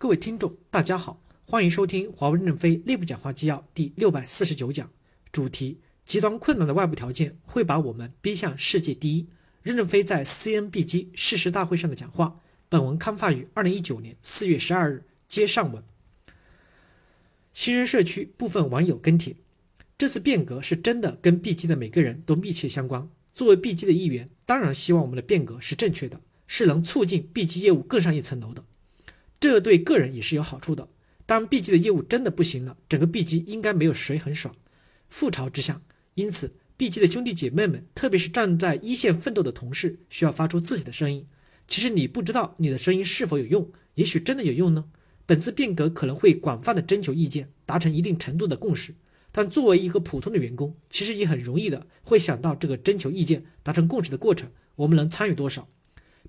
各位听众，大家好，欢迎收听华为任正非内部讲话纪要第六百四十九讲，主题：极端困难的外部条件会把我们逼向世界第一。任正非在 CNBG 誓师大会上的讲话。本文刊发于二零一九年四月十二日。接上文。新人社区部分网友跟帖：这次变革是真的跟 B 机的每个人都密切相关。作为 B 机的一员，当然希望我们的变革是正确的，是能促进 B 机业务更上一层楼的。这对个人也是有好处的。当 B 机的业务真的不行了，整个 B 机应该没有谁很爽。覆巢之下，因此 B 机的兄弟姐妹们，特别是站在一线奋斗的同事，需要发出自己的声音。其实你不知道你的声音是否有用，也许真的有用呢。本次变革可能会广泛的征求意见，达成一定程度的共识。但作为一个普通的员工，其实也很容易的会想到这个征求意见、达成共识的过程，我们能参与多少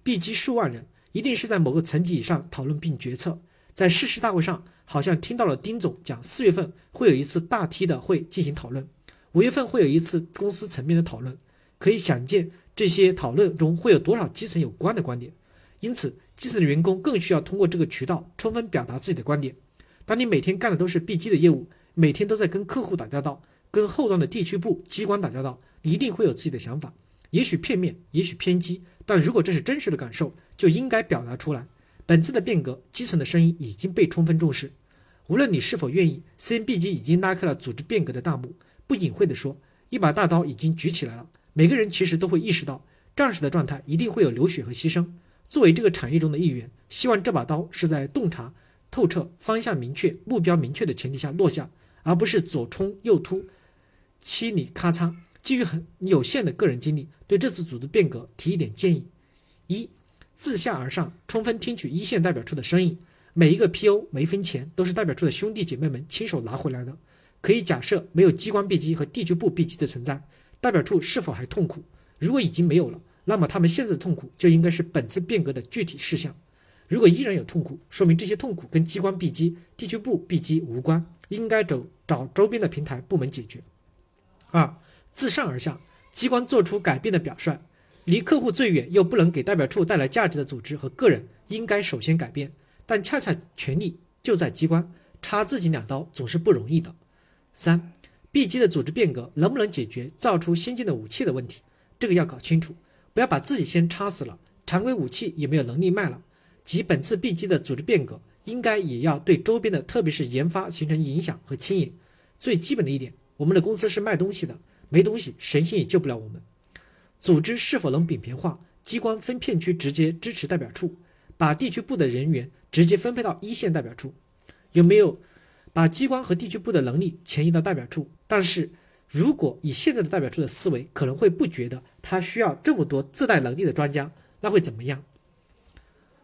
？B 机数万人。一定是在某个层级以上讨论并决策。在誓师大会上，好像听到了丁总讲，四月份会有一次大梯的会进行讨论，五月份会有一次公司层面的讨论。可以想见，这些讨论中会有多少基层有关的观点。因此，基层的员工更需要通过这个渠道充分表达自己的观点。当你每天干的都是 B 机的业务，每天都在跟客户打交道，跟后端的地区部机关打交道，一定会有自己的想法，也许片面，也许偏激。但如果这是真实的感受，就应该表达出来。本次的变革，基层的声音已经被充分重视。无论你是否愿意，CNBG 已经拉开了组织变革的大幕。不隐晦地说，一把大刀已经举起来了。每个人其实都会意识到，战士的状态一定会有流血和牺牲。作为这个产业中的一员，希望这把刀是在洞察透彻、方向明确、目标明确的前提下落下，而不是左冲右突、七里咔嚓。基于很有限的个人经历，对这次组织变革提一点建议：一、自下而上，充分听取一线代表处的声音。每一个 PO 每一分钱都是代表处的兄弟姐妹们亲手拿回来的。可以假设没有机关 B 机和地区部 B 机的存在，代表处是否还痛苦？如果已经没有了，那么他们现在的痛苦就应该是本次变革的具体事项。如果依然有痛苦，说明这些痛苦跟机关 B 机、地区部 B 机无关，应该走找周边的平台部门解决。二。自上而下，机关做出改变的表率，离客户最远又不能给代表处带来价值的组织和个人，应该首先改变。但恰恰权力就在机关，插自己两刀总是不容易的。三，B 机的组织变革能不能解决造出先进的武器的问题？这个要搞清楚，不要把自己先插死了，常规武器也没有能力卖了。即本次 B 机的组织变革，应该也要对周边的，特别是研发形成影响和牵引。最基本的一点，我们的公司是卖东西的。没东西，神仙也救不了我们。组织是否能扁平化？机关分片区直接支持代表处，把地区部的人员直接分配到一线代表处？有没有把机关和地区部的能力迁移到代表处？但是如果以现在的代表处的思维，可能会不觉得他需要这么多自带能力的专家，那会怎么样？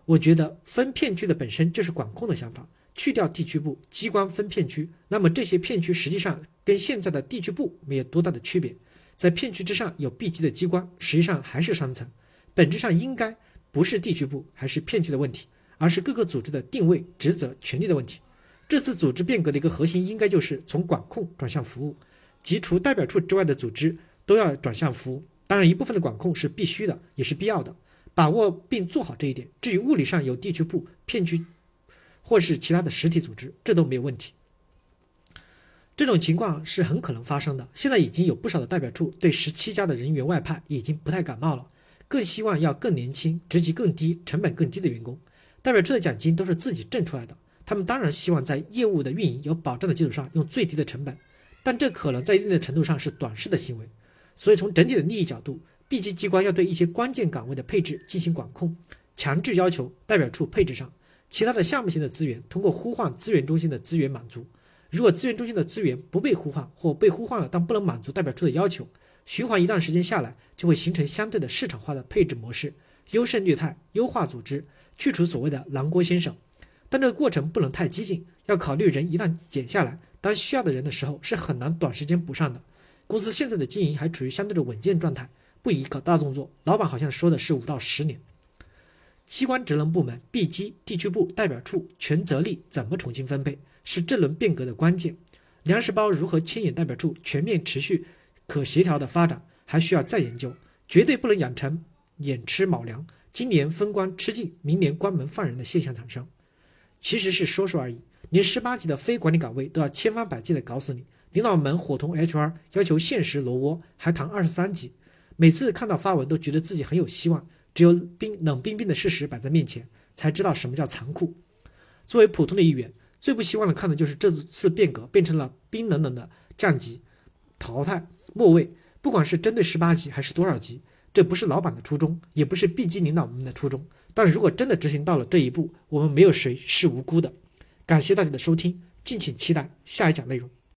我觉得分片区的本身就是管控的想法。去掉地区部机关分片区，那么这些片区实际上跟现在的地区部没有多大的区别。在片区之上有 B 级的机关，实际上还是三层，本质上应该不是地区部还是片区的问题，而是各个组织的定位、职责、权力的问题。这次组织变革的一个核心，应该就是从管控转向服务，即除代表处之外的组织都要转向服务。当然，一部分的管控是必须的，也是必要的，把握并做好这一点。至于物理上有地区部、片区。或是其他的实体组织，这都没有问题。这种情况是很可能发生的。现在已经有不少的代表处对十七家的人员外派已经不太感冒了，更希望要更年轻、职级更低、成本更低的员工。代表处的奖金都是自己挣出来的，他们当然希望在业务的运营有保障的基础上用最低的成本，但这可能在一定的程度上是短视的行为。所以从整体的利益角度，B 级机关要对一些关键岗位的配置进行管控，强制要求代表处配置上。其他的项目性的资源通过呼唤资源中心的资源满足。如果资源中心的资源不被呼唤或被呼唤了，但不能满足代表处的要求，循环一段时间下来，就会形成相对的市场化的配置模式，优胜劣汰，优化组织，去除所谓的“狼郭先生”。但这个过程不能太激进，要考虑人一旦减下来，当需要的人的时候是很难短时间补上的。公司现在的经营还处于相对的稳健状态，不宜搞大动作。老板好像说的是五到十年。机关职能部门 B 机地区部代表处权责力怎么重新分配，是这轮变革的关键。粮食包如何牵引代表处全面持续可协调的发展，还需要再研究，绝对不能养成眼吃卯粮，今年封关吃尽，明年关门放人的现象产生。其实是说说而已。连十八级的非管理岗位都要千方百计的搞死你，领导们伙同 HR 要求限时挪窝，还谈二十三级。每次看到发文，都觉得自己很有希望。只有冰冷冰冰的事实摆在面前，才知道什么叫残酷。作为普通的一员，最不希望的看的就是这次变革变成了冰冷冷的降级淘汰末位。不管是针对十八级还是多少级，这不是老板的初衷，也不是 B 级领导们的初衷。但如果真的执行到了这一步，我们没有谁是无辜的。感谢大家的收听，敬请期待下一讲内容。